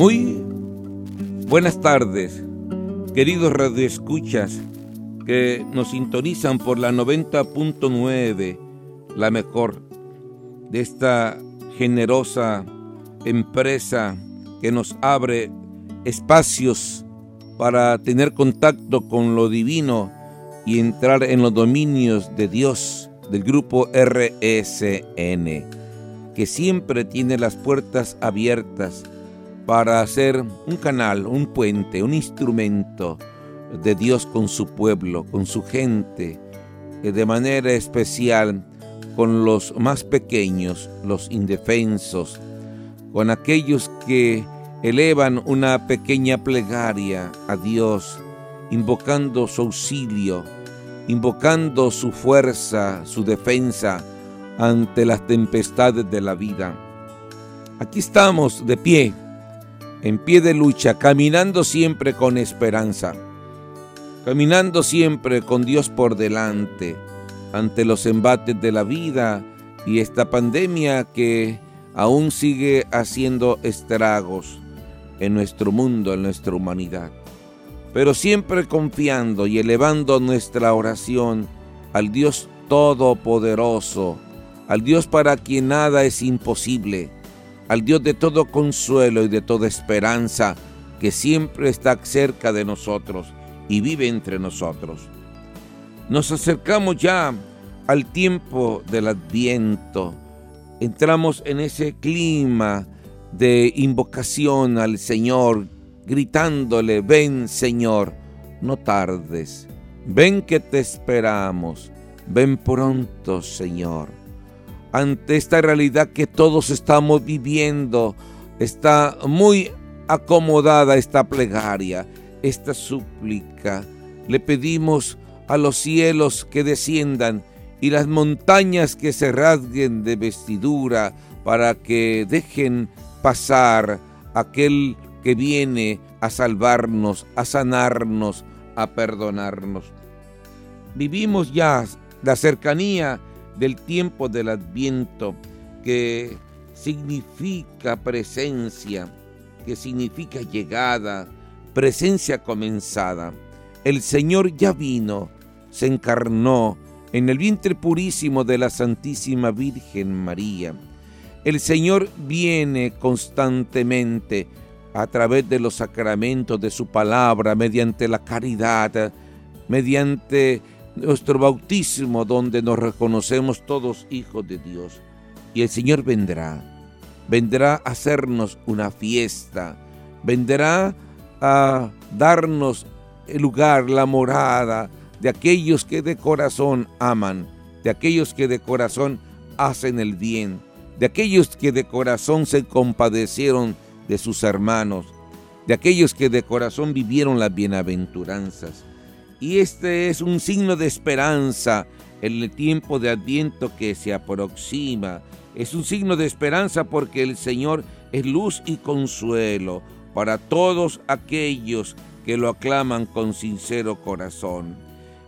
Muy buenas tardes, queridos radioescuchas que nos sintonizan por la 90.9, la mejor de esta generosa empresa que nos abre espacios para tener contacto con lo divino y entrar en los dominios de Dios del grupo RSN, que siempre tiene las puertas abiertas para hacer un canal, un puente, un instrumento de Dios con su pueblo, con su gente, de manera especial con los más pequeños, los indefensos, con aquellos que elevan una pequeña plegaria a Dios, invocando su auxilio, invocando su fuerza, su defensa ante las tempestades de la vida. Aquí estamos de pie, en pie de lucha, caminando siempre con esperanza, caminando siempre con Dios por delante, ante los embates de la vida y esta pandemia que aún sigue haciendo estragos en nuestro mundo, en nuestra humanidad. Pero siempre confiando y elevando nuestra oración al Dios Todopoderoso, al Dios para quien nada es imposible, al Dios de todo consuelo y de toda esperanza, que siempre está cerca de nosotros y vive entre nosotros. Nos acercamos ya al tiempo del adviento. Entramos en ese clima de invocación al Señor, gritándole, ven Señor, no tardes, ven que te esperamos, ven pronto Señor. Ante esta realidad que todos estamos viviendo, está muy acomodada esta plegaria, esta súplica. Le pedimos a los cielos que desciendan y las montañas que se rasguen de vestidura para que dejen pasar aquel que viene a salvarnos, a sanarnos, a perdonarnos. Vivimos ya la cercanía del tiempo del adviento que significa presencia, que significa llegada, presencia comenzada. El Señor ya vino, se encarnó en el vientre purísimo de la Santísima Virgen María el Señor viene constantemente a través de los sacramentos de su palabra, mediante la caridad, mediante nuestro bautismo donde nos reconocemos todos hijos de Dios. Y el Señor vendrá, vendrá a hacernos una fiesta, vendrá a darnos el lugar, la morada de aquellos que de corazón aman, de aquellos que de corazón hacen el bien de aquellos que de corazón se compadecieron de sus hermanos, de aquellos que de corazón vivieron las bienaventuranzas. Y este es un signo de esperanza en el tiempo de adviento que se aproxima. Es un signo de esperanza porque el Señor es luz y consuelo para todos aquellos que lo aclaman con sincero corazón.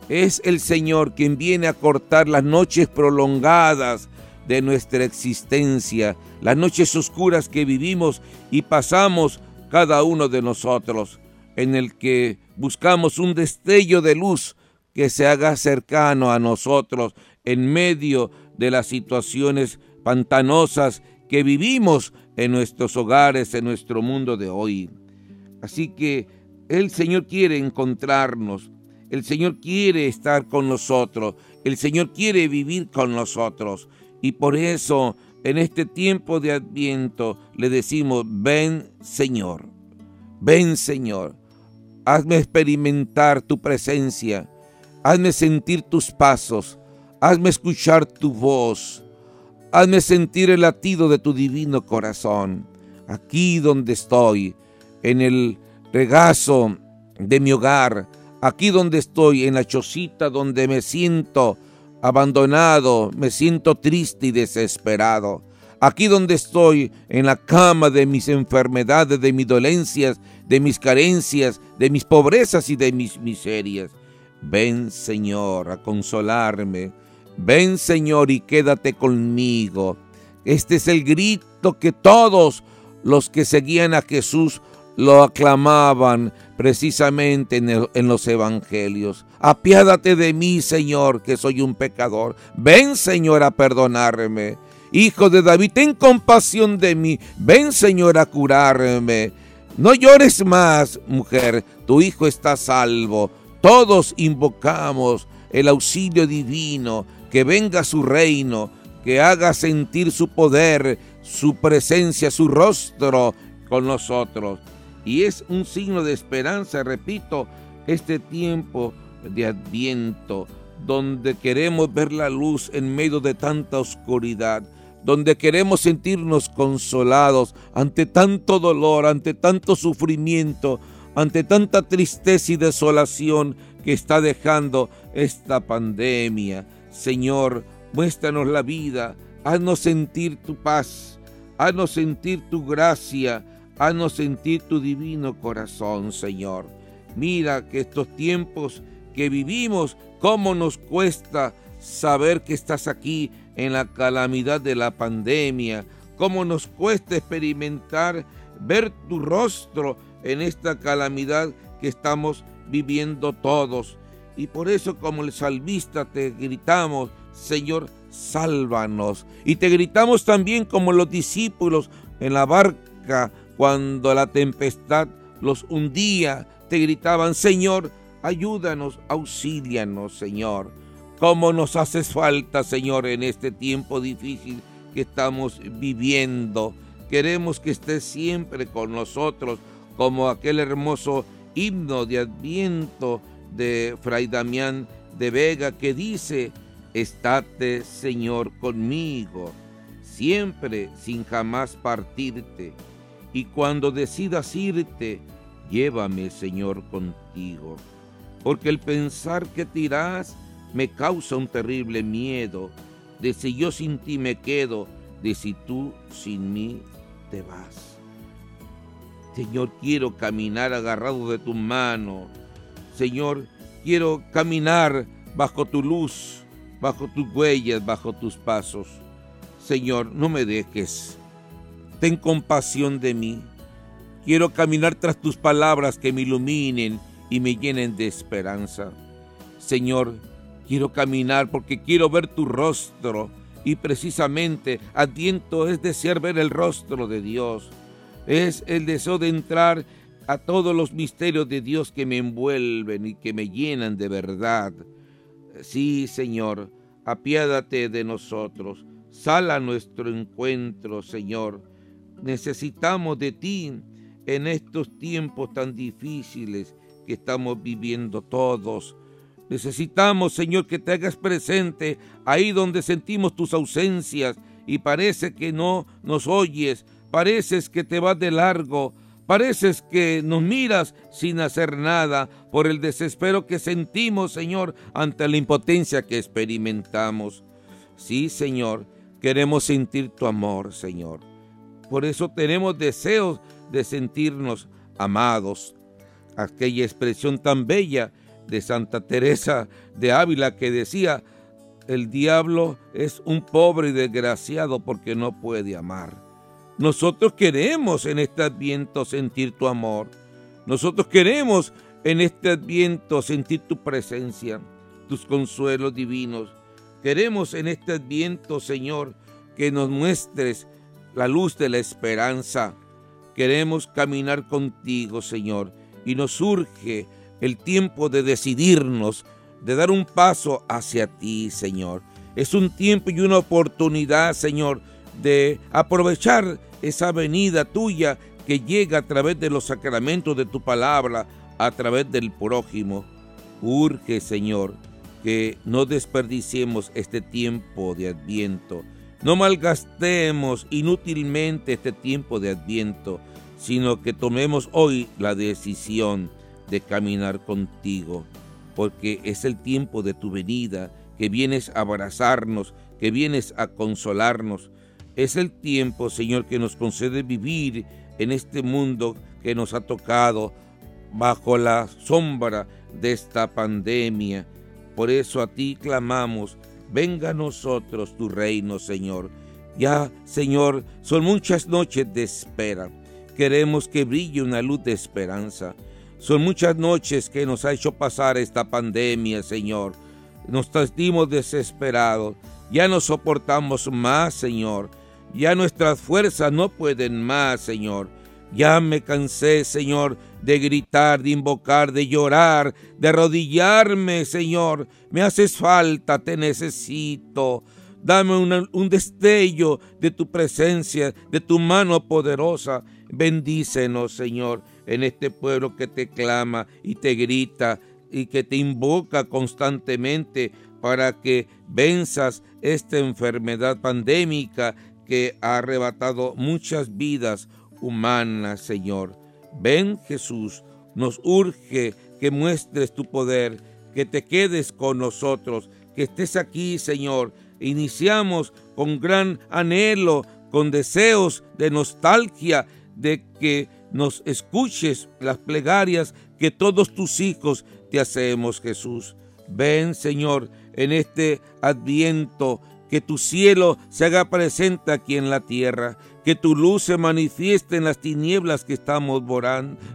Es el Señor quien viene a cortar las noches prolongadas de nuestra existencia, las noches oscuras que vivimos y pasamos cada uno de nosotros, en el que buscamos un destello de luz que se haga cercano a nosotros en medio de las situaciones pantanosas que vivimos en nuestros hogares, en nuestro mundo de hoy. Así que el Señor quiere encontrarnos, el Señor quiere estar con nosotros, el Señor quiere vivir con nosotros. Y por eso en este tiempo de adviento le decimos, ven Señor, ven Señor, hazme experimentar tu presencia, hazme sentir tus pasos, hazme escuchar tu voz, hazme sentir el latido de tu divino corazón, aquí donde estoy, en el regazo de mi hogar, aquí donde estoy, en la chocita donde me siento abandonado, me siento triste y desesperado. Aquí donde estoy, en la cama de mis enfermedades, de mis dolencias, de mis carencias, de mis pobrezas y de mis miserias. Ven Señor a consolarme. Ven Señor y quédate conmigo. Este es el grito que todos los que seguían a Jesús lo aclamaban precisamente en, los evangelios. Apiádate de mí, Señor, que soy un pecador. Ven, Señor, a perdonarme. Hijo de David, ten compasión de mí. Ven, Señor, a curarme. No llores más, mujer, tu hijo está salvo. Todos invocamos el auxilio divino, que venga su reino, que haga sentir su poder, su presencia, su rostro con nosotros. Y es un signo de esperanza, repito, este tiempo de adviento, donde queremos ver la luz en medio de tanta oscuridad, donde queremos sentirnos consolados ante tanto dolor, ante tanto sufrimiento, ante tanta tristeza y desolación que está dejando esta pandemia. Señor, muéstranos la vida, haznos sentir tu paz, haznos sentir tu gracia, Haznos sentir tu divino corazón, Señor. Mira que estos tiempos que vivimos, cómo nos cuesta saber que estás aquí en la calamidad de la pandemia, cómo nos cuesta experimentar, ver tu rostro en esta calamidad que estamos viviendo todos. Y por eso como el salvista te gritamos, Señor, sálvanos. Y te gritamos también como los discípulos en la barca cuando la tempestad los hundía, te gritaban, Señor, ayúdanos, auxílianos, Señor. ¿Cómo nos haces falta, Señor, en este tiempo difícil que estamos viviendo? Queremos que estés siempre con nosotros, como aquel hermoso himno de Adviento de Fray Damián de Vega que dice, estate, Señor, conmigo, siempre sin jamás partirte y cuando decidas irte, llévame, Señor, contigo, porque el pensar que te irás me causa un terrible miedo, de si yo sin ti me quedo, de si tú sin mí te vas. Señor, quiero caminar agarrado de tu mano. Señor, quiero caminar bajo tu luz, bajo tus huellas, bajo tus pasos. Señor, no me dejes ten compasión de mí. Quiero caminar tras tus palabras que me iluminen y me llenen de esperanza. Señor, quiero caminar porque quiero ver tu rostro y precisamente adviento es desear ver el rostro de Dios. Es el deseo de entrar a todos los misterios de Dios que me envuelven y que me llenan de verdad. Sí, Señor, apiádate de nosotros. Sal a nuestro encuentro, Señor Necesitamos de ti en estos tiempos tan difíciles que estamos viviendo todos. Necesitamos, Señor, que te hagas presente ahí donde sentimos tus ausencias y parece que no nos oyes, pareces que te vas de largo, pareces que nos miras sin hacer nada por el desespero que sentimos, Señor, ante la impotencia que experimentamos. Sí, Señor, queremos sentir tu amor, Señor. Por eso tenemos deseos de sentirnos amados. Aquella expresión tan bella de Santa Teresa de Ávila que decía, el diablo es un pobre y desgraciado porque no puede amar. Nosotros queremos en este adviento sentir tu amor. Nosotros queremos en este adviento sentir tu presencia, tus consuelos divinos. Queremos en este adviento, Señor, que nos muestres la luz de la esperanza. Queremos caminar contigo, Señor, y nos surge el tiempo de decidirnos, de dar un paso hacia ti, Señor. Es un tiempo y una oportunidad, Señor, de aprovechar esa venida tuya que llega a través de los sacramentos de tu palabra, a través del prójimo. Urge, Señor, que no desperdiciemos este tiempo de adviento no malgastemos inútilmente este tiempo de adviento, sino que tomemos hoy la decisión de caminar contigo, porque es el tiempo de tu venida, que vienes a abrazarnos, que vienes a consolarnos. Es el tiempo, Señor, que nos concede vivir en este mundo que nos ha tocado bajo la sombra de esta pandemia. Por eso a ti clamamos Venga a nosotros tu reino, Señor, Ya, Señor, son muchas noches de espera. Queremos que brille una luz de esperanza. Son muchas noches que nos ha hecho pasar esta pandemia, Señor. Nos sentimos desesperados. Ya no soportamos más, Señor. Ya nuestras fuerzas no pueden más, Señor. Ya me cansé, Señor, de gritar, de invocar, de llorar, de arrodillarme, Señor. Me haces falta, te necesito. Dame un destello de tu presencia, de tu mano poderosa. Bendícenos, Señor, en este pueblo que te clama y te grita y que te invoca constantemente para que venzas esta enfermedad pandémica que ha arrebatado muchas vidas humanas, Señor. Ven Jesús, nos urge que muestres tu poder, que te quedes con nosotros, que estés aquí, Señor. Iniciamos con gran anhelo, con deseos de nostalgia, de que nos escuches las plegarias que todos tus hijos te hacemos, Jesús. Ven, Señor, en este adviento, que tu cielo se haga presente aquí en la tierra, que tu luz se manifieste en las tinieblas que estamos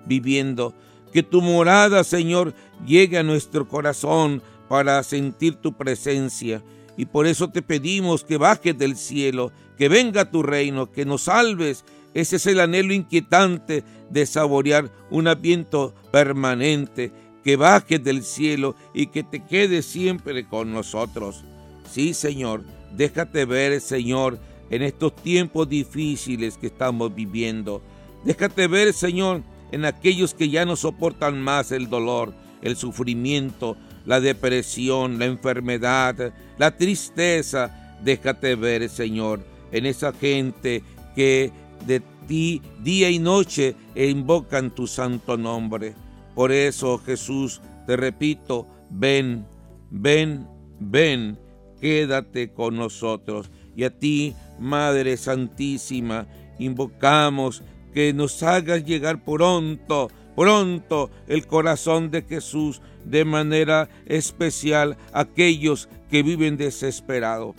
viviendo, que tu morada, Señor, llegue a nuestro corazón para sentir tu presencia. Y por eso te pedimos que bajes del cielo, que venga tu reino, que nos salves. Ese es el anhelo inquietante de saborear un viento permanente, que bajes del cielo y que te quedes siempre con nosotros. Sí, Señor, déjate ver, Señor, en estos tiempos difíciles que estamos viviendo. Déjate ver, Señor, en aquellos que ya no soportan más el dolor, el sufrimiento, la depresión, la enfermedad, la tristeza. Déjate ver, Señor, en esa gente que de ti día y noche invocan tu santo nombre. Por eso, Jesús, te repito, ven, ven, ven, quédate con nosotros. Y a ti, Madre Santísima, invocamos que nos hagas llegar pronto, pronto el corazón de Jesús de manera especial a aquellos que viven desesperados.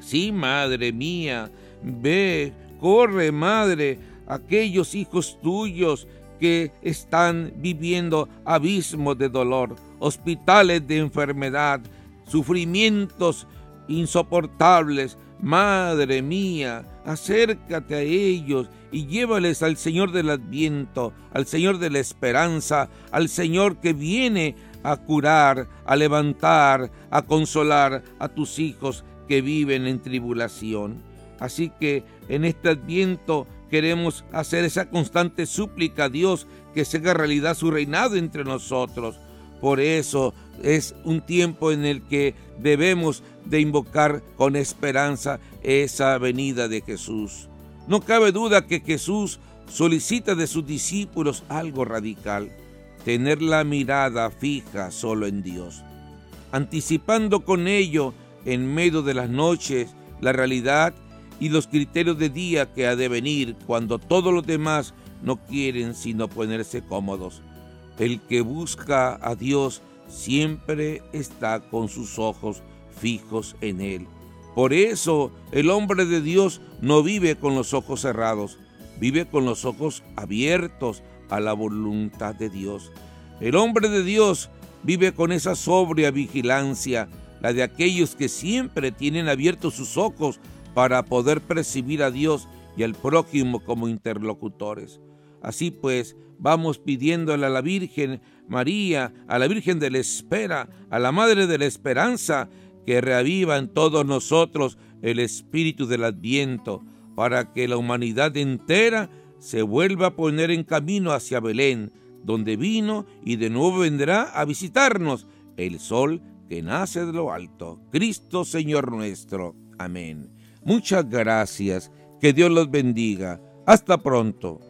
Sí, Madre mía, ve, corre, Madre, aquellos hijos tuyos que están viviendo abismos de dolor, hospitales de enfermedad, sufrimientos insoportables. Madre mía, acércate a ellos y llévales al Señor del Adviento, al Señor de la Esperanza, al Señor que viene a curar, a levantar, a consolar a tus hijos que viven en tribulación. Así que en este Adviento queremos hacer esa constante súplica a Dios que se haga realidad su reinado entre nosotros. Por eso es un tiempo en el que debemos de invocar con esperanza esa venida de Jesús. No cabe duda que Jesús solicita de sus discípulos algo radical, tener la mirada fija solo en Dios, anticipando con ello en medio de las noches la realidad y los criterios de día que ha de venir cuando todos los demás no quieren sino ponerse cómodos. El que busca a Dios siempre está con sus ojos fijos en Él. Por eso el hombre de Dios no vive con los ojos cerrados, vive con los ojos abiertos a la voluntad de Dios. El hombre de Dios vive con esa sobria vigilancia, la de aquellos que siempre tienen abiertos sus ojos para poder percibir a Dios y al prójimo como interlocutores. Así pues, vamos pidiéndole a la Virgen María, a la Virgen de la Espera, a la Madre de la Esperanza, que reaviva en todos nosotros el espíritu del Adviento, para que la humanidad entera se vuelva a poner en camino hacia Belén, donde vino y de nuevo vendrá a visitarnos el sol que nace de lo alto, Cristo Señor nuestro. Amén. Muchas gracias, que Dios los bendiga. Hasta pronto.